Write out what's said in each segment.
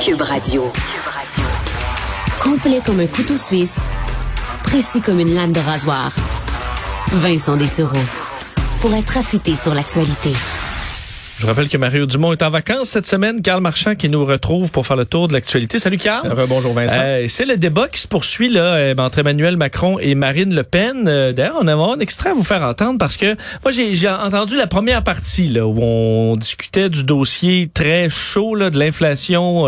Cube Radio. Complet comme un couteau suisse, précis comme une lame de rasoir. Vincent Dessereau. Pour être affûté sur l'actualité. Je rappelle que Mario Dumont est en vacances cette semaine. Carl Marchand qui nous retrouve pour faire le tour de l'actualité. Salut Carl. bonjour Vincent. Euh, c'est le débat qui se poursuit là euh, entre Emmanuel Macron et Marine Le Pen. Euh, d'ailleurs, on a un extrait à vous faire entendre parce que moi j'ai entendu la première partie là où on discutait du dossier très chaud là, de l'inflation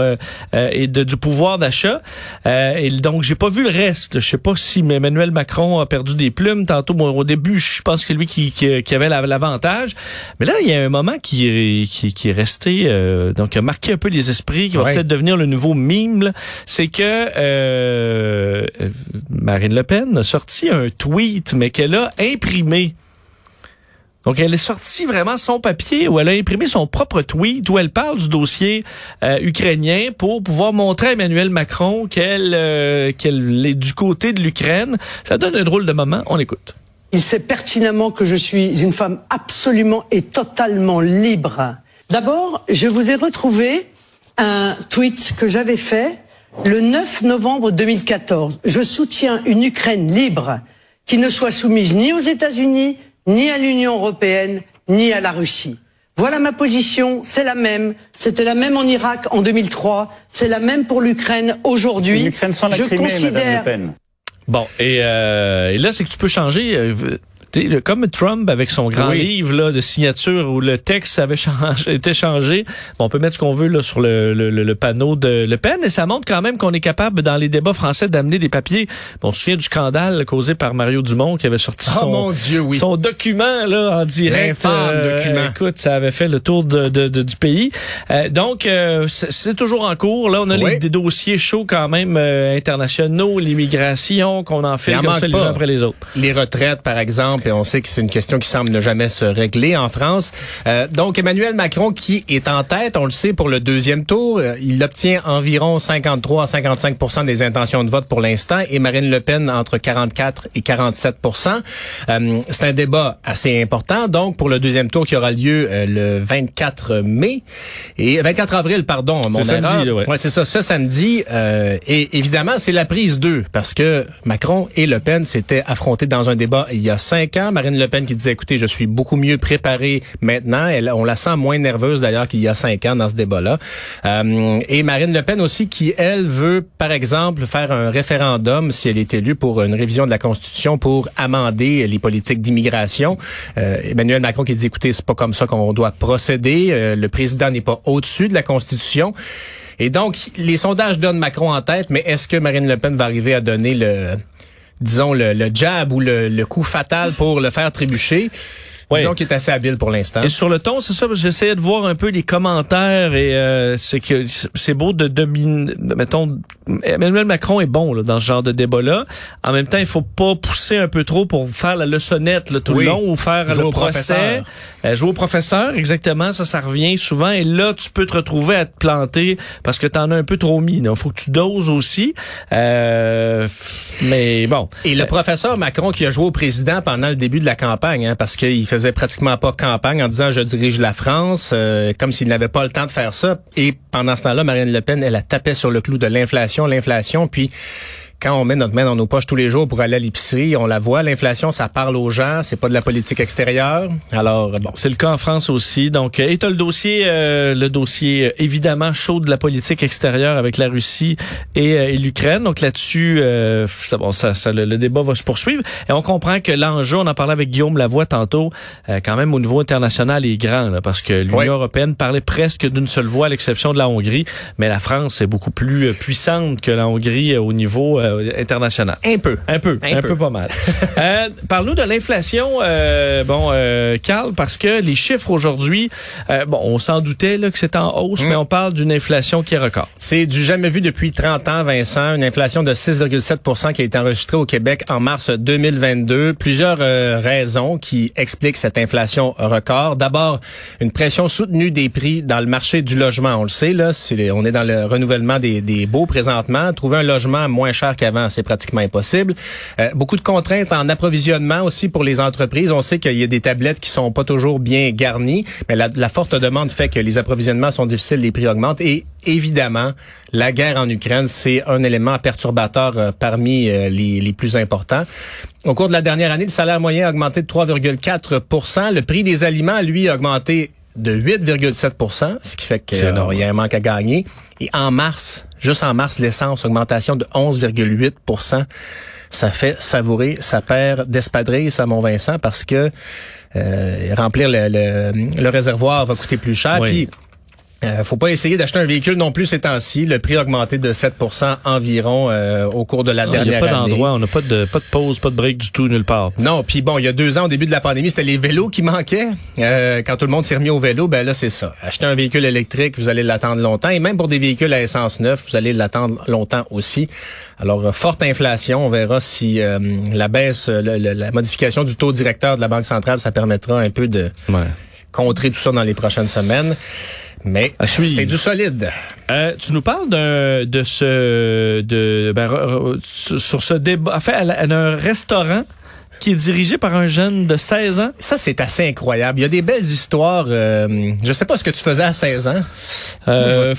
et de, du pouvoir d'achat. et donc j'ai pas vu le reste. Je sais pas si Emmanuel Macron a perdu des plumes tantôt. au début, je pense que lui qui, qui, qui avait l'avantage. Mais là, il y a un moment qui qui, est resté, euh, donc a marqué un peu les esprits, qui va peut-être devenir le nouveau mime, c'est que euh, Marine Le Pen a sorti un tweet, mais qu'elle a imprimé. Donc, elle est sortie vraiment son papier où elle a imprimé son propre tweet où elle parle du dossier euh, ukrainien pour pouvoir montrer à Emmanuel Macron qu'elle qu'elle est du côté de l'Ukraine. Ça donne un drôle de moment. On écoute. Il sait pertinemment que je suis une femme absolument et totalement libre. D'abord, je vous ai retrouvé un tweet que j'avais fait le 9 novembre 2014. Je soutiens une Ukraine libre qui ne soit soumise ni aux États-Unis, ni à l'Union européenne, ni à la Russie. Voilà ma position, c'est la même. C'était la même en Irak en 2003, c'est la même pour l'Ukraine aujourd'hui. Je considère. Bon, et, euh, et là, c'est que tu peux changer. Euh, comme Trump avec son grand livre là, de signature où le texte avait changé, été changé. Bon, on peut mettre ce qu'on veut là, sur le, le, le, panneau de Le Pen et ça montre quand même qu'on est capable dans les débats français d'amener des papiers. Bon, on se souvient du scandale causé par Mario Dumont qui avait sorti oh son, son document là en direct. Euh, document. Écoute, ça avait fait le tour de, de, du pays. Euh, donc, euh, c'est toujours en cours. Là, on a les, des dossiers chauds quand même internationaux, l'immigration qu'on en fait comme ça les uns après les autres. Les retraites, par exemple et on sait que c'est une question qui semble ne jamais se régler en France. Euh, donc Emmanuel Macron qui est en tête, on le sait pour le deuxième tour, euh, il obtient environ 53 à 55% des intentions de vote pour l'instant et Marine Le Pen entre 44 et 47% euh, C'est un débat assez important. Donc pour le deuxième tour qui aura lieu euh, le 24 mai et 24 avril pardon mon samedi, ouais, ouais c'est ça ce samedi. Et évidemment c'est la prise 2 parce que Macron et Le Pen s'étaient affrontés dans un débat il y a cinq Marine Le Pen qui disait, écoutez, je suis beaucoup mieux préparée maintenant. Elle, on la sent moins nerveuse d'ailleurs qu'il y a cinq ans dans ce débat-là. Euh, et Marine Le Pen aussi qui, elle, veut, par exemple, faire un référendum, si elle est élue, pour une révision de la Constitution pour amender les politiques d'immigration. Euh, Emmanuel Macron qui dit, écoutez, c'est pas comme ça qu'on doit procéder. Euh, le président n'est pas au-dessus de la Constitution. Et donc, les sondages donnent Macron en tête, mais est-ce que Marine Le Pen va arriver à donner le, disons, le, le jab ou le, le, coup fatal pour le faire trébucher. Disons qu'il est assez habile pour l'instant. Et sur le ton, c'est ça, j'essayais de voir un peu les commentaires et euh, c'est que c'est beau de dominer, mettons, Emmanuel Macron est bon là, dans ce genre de débat-là. En même temps, il faut pas pousser un peu trop pour faire la leçonnette là, tout le long ou faire le procès. Euh, jouer au professeur, exactement, ça, ça revient souvent. Et là, tu peux te retrouver à te planter parce que tu en as un peu trop mis. Il faut que tu doses aussi. Euh, mais bon. Et le professeur Macron qui a joué au président pendant le début de la campagne, hein, parce qu'il faisait pratiquement pas campagne en disant je dirige la France, euh, comme s'il n'avait pas le temps de faire ça. Et pendant ce temps-là, Marine Le Pen, elle a tapé sur le clou de l'inflation, l'inflation, puis quand on met notre main dans nos poches tous les jours pour aller à l'épicerie, on la voit, l'inflation, ça parle aux gens, c'est pas de la politique extérieure. Alors bon, c'est le cas en France aussi. Donc, et as le dossier, euh, le dossier euh, évidemment chaud de la politique extérieure avec la Russie et, euh, l'Ukraine. Donc là-dessus, ça, bon, ça, ça le, débat va se poursuivre. Et on comprend que l'enjeu, on en parlait avec Guillaume Lavoie tantôt, quand même au niveau international est grand, là, parce que l'Union européenne parlait presque d'une seule voix, à l'exception de la Hongrie, mais la France est beaucoup plus puissante que la Hongrie au niveau euh, international. Un peu. Un peu. Un, peu. pas mal. euh, Parle-nous de l'inflation, euh, bon, euh, Carl, parce que les chiffres aujourd'hui, euh, bon, on s'en doutait là, que c'était en hausse, mais mm. on parle d'une inflation qui est record. C'est du jamais vu depuis 30 ans, Vincent. Une inflation de 6,7% qui a été enregistrée au Québec en mars 2022. Plusieurs raisons qui expliquent cette inflation record. D'abord, une pression soutenue des prix dans le marché du logement. On le sait, là, on est dans le renouvellement des, des baux présentement. Trouver un logement moins cher qu'avant, c'est pratiquement impossible. Euh, beaucoup de contraintes en approvisionnement aussi pour les entreprises. On sait qu'il y a des tablettes qui sont pas toujours bien garnies, mais la, forte demande fait que les approvisionnements sont difficiles, les prix augmentent et évidemment, la guerre en Ukraine, c'est un élément perturbateur euh, parmi euh, les, plus importants. Au cours de la dernière année, le salaire moyen a augmenté de 3,4% Le prix des aliments, lui, a augmenté de 8,7% ce qui fait qu'il y a un manque à gagner. Et en mars, juste en mars, l'essence, augmentation de 11,8% Ça fait savourer sa paire d'espadrilles à Mont-Vincent parce que euh, remplir le, le, réservoir va coûter plus cher. Puis euh, faut pas essayer d'acheter un véhicule non plus ces temps-ci. Le prix a augmenté de 7% environ euh, au cours de la dernière année. Il n'y a pas d'endroit, on n'a pas de pas de pause, pas de break du tout nulle part. Non, puis bon, il y a deux ans au début de la pandémie, c'était les vélos qui manquaient. Euh, quand tout le monde s'est remis au vélo, ben là c'est ça. Acheter un véhicule électrique, vous allez l'attendre longtemps, et même pour des véhicules à essence neuf, vous allez l'attendre longtemps aussi. Alors euh, forte inflation, on verra si la baisse, la modification du taux directeur de la Banque centrale, ça permettra un peu de contrer tout ça dans les prochaines semaines. Mais c'est du solide. Euh, tu nous parles d'un de ce de ben, sur ce débat. En fait, elle, a un restaurant qui est dirigé par un jeune de 16 ans. Ça, c'est assez incroyable. Il y a des belles histoires. Euh, je sais pas ce que tu faisais à 16 ans. Euh,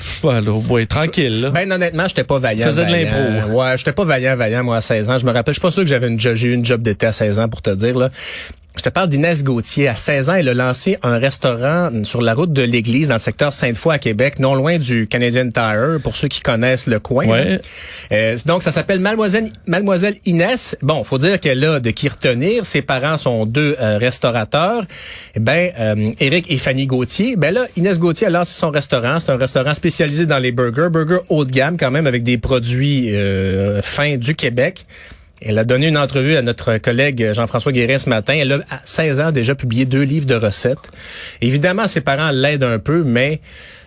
ouais, tranquille. Là. Ben honnêtement, j'étais pas vaillant. Tu faisais de l'impro. Ouais, j'étais pas vaillant, vaillant moi à 16 ans. Je me rappelle, je suis pas sûr que j'avais une j'ai eu une job d'été à 16 ans pour te dire là. Je te parle d'Inès Gauthier. À 16 ans, elle a lancé un restaurant sur la route de l'église dans le secteur Sainte-Foy à Québec, non loin du Canadian Tire, pour ceux qui connaissent le coin. Ouais. Euh, donc, ça s'appelle Mademoiselle, Mademoiselle Inès. Bon, faut dire qu'elle a de qui retenir. Ses parents sont deux euh, restaurateurs. Eh ben, euh, Eric et Fanny Gauthier. Ben là, Inès Gauthier a lancé son restaurant. C'est un restaurant spécialisé dans les burgers, burgers haut de gamme quand même, avec des produits euh, fins du Québec. Elle a donné une entrevue à notre collègue Jean-François Guérin ce matin. Elle a, à 16 ans, déjà publié deux livres de recettes. Évidemment, ses parents l'aident un peu, mais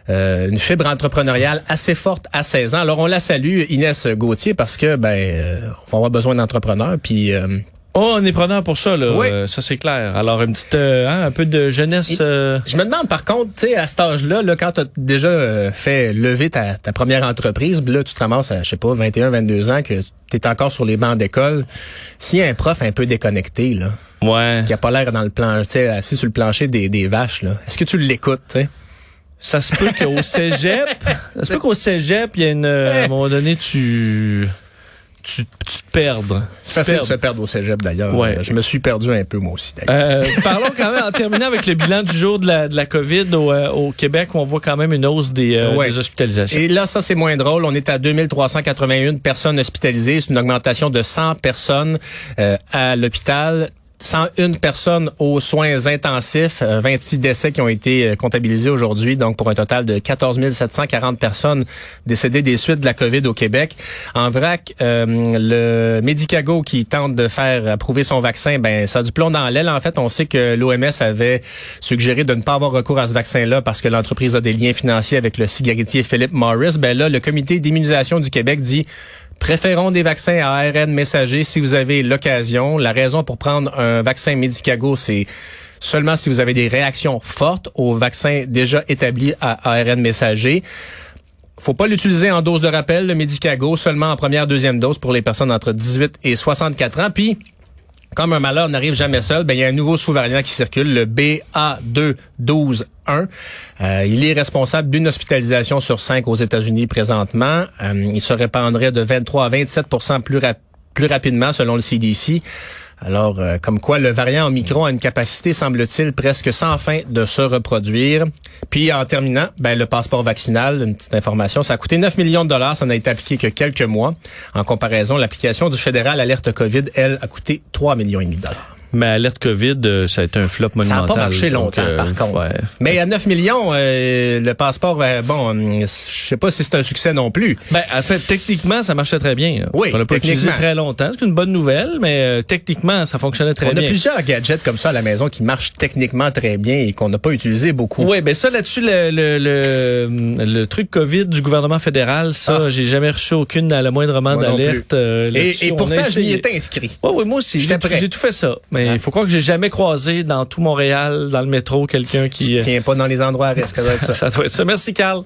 euh, une fibre entrepreneuriale assez forte à 16 ans. Alors, on la salue, Inès Gauthier, parce que ben euh, on va avoir besoin d'entrepreneurs. Puis euh, Oh, on est preneur pour ça, là. Oui. ça, c'est clair. Alors, une petite, hein, un peu de jeunesse. Je me demande, par contre, tu sais, à cet âge-là, là, quand tu as déjà fait lever ta, ta première entreprise, là, tu te ramasses à, je sais pas, 21, 22 ans, que tu es encore sur les bancs d'école. S'il y a un prof un peu déconnecté, là, ouais. qui a pas l'air dans le plan, tu sais, assis sur le plancher des, des vaches, là, est-ce que tu l'écoutes, tu sais? Ça se peut qu'au cégep, ça se peut qu'au cégep, il y a une, à un moment donné, tu tu, tu te perds. C'est facile de se perdre au cégep d'ailleurs. Ouais. Je me suis perdu un peu moi aussi euh, parlons quand même en terminant avec le bilan du jour de la, de la COVID au, euh, au Québec où on voit quand même une hausse des, euh, des hospitalisations. Et là, ça c'est moins drôle. On est à 2381 personnes hospitalisées. C'est une augmentation de 100 personnes euh, à l'hôpital. 101 personnes aux soins intensifs, 26 euh, décès qui ont été euh, comptabilisés aujourd'hui, donc pour un total de 14 740 personnes décédées des suites de la COVID au Québec. En vrac, euh, le Medicago qui tente de faire approuver son vaccin, ben ça a du plomb dans l'aile. En fait, on sait que l'OMS avait suggéré de ne pas avoir recours à ce vaccin-là parce que l'entreprise a des liens financiers avec le cigarettier Philip Morris. Ben là, le comité d'immunisation du Québec dit Préférons des vaccins à ARN messager si vous avez l'occasion. La raison pour prendre un vaccin Medicago, c'est seulement si vous avez des réactions fortes au vaccin déjà établi à ARN messager. Faut pas l'utiliser en dose de rappel, le Medicago, seulement en première, deuxième dose pour les personnes entre 18 et 64 ans. Puis, comme un malheur n'arrive jamais seul, ben il y a un nouveau sous-variant qui circule, le BA2.12.1. Euh, il est responsable d'une hospitalisation sur cinq aux États-Unis présentement. Euh, il se répandrait de 23 à 27 plus, plus rapidement selon le CDC. Alors, euh, comme quoi le variant Omicron a une capacité, semble-t-il, presque sans fin de se reproduire. Puis, en terminant, ben, le passeport vaccinal, une petite information, ça a coûté 9 millions de dollars, ça n'a été appliqué que quelques mois. En comparaison, l'application du fédéral Alerte COVID, elle, a coûté 3 millions et demi de dollars. Mais alerte COVID, euh, ça a été un flop monumental. Ça n'a pas marché longtemps, euh, par contre. Mais à 9 millions, euh, le passeport, bon, je sais pas si c'est un succès non plus. Ben, en fait, techniquement, ça marchait très bien. Oui, On l'a pas utilisé très longtemps. C'est une bonne nouvelle, mais techniquement, ça fonctionnait très bien. On a plusieurs gadgets comme ça à la maison qui marchent techniquement très bien et qu'on n'a pas utilisé beaucoup. Oui, ben ça, là-dessus, le, le, le, truc COVID du gouvernement fédéral, ça, ah. j'ai jamais reçu aucune, à la moindrement d'alerte. et, et pourtant, je m'y étais inscrit. Oui, oui, moi aussi. J'ai tout fait ça. Mais il faut croire que j'ai jamais croisé dans tout Montréal, dans le métro, quelqu'un qui... Tu tiens pas dans les endroits à risque, ça, ça doit être ça. Merci, Carl.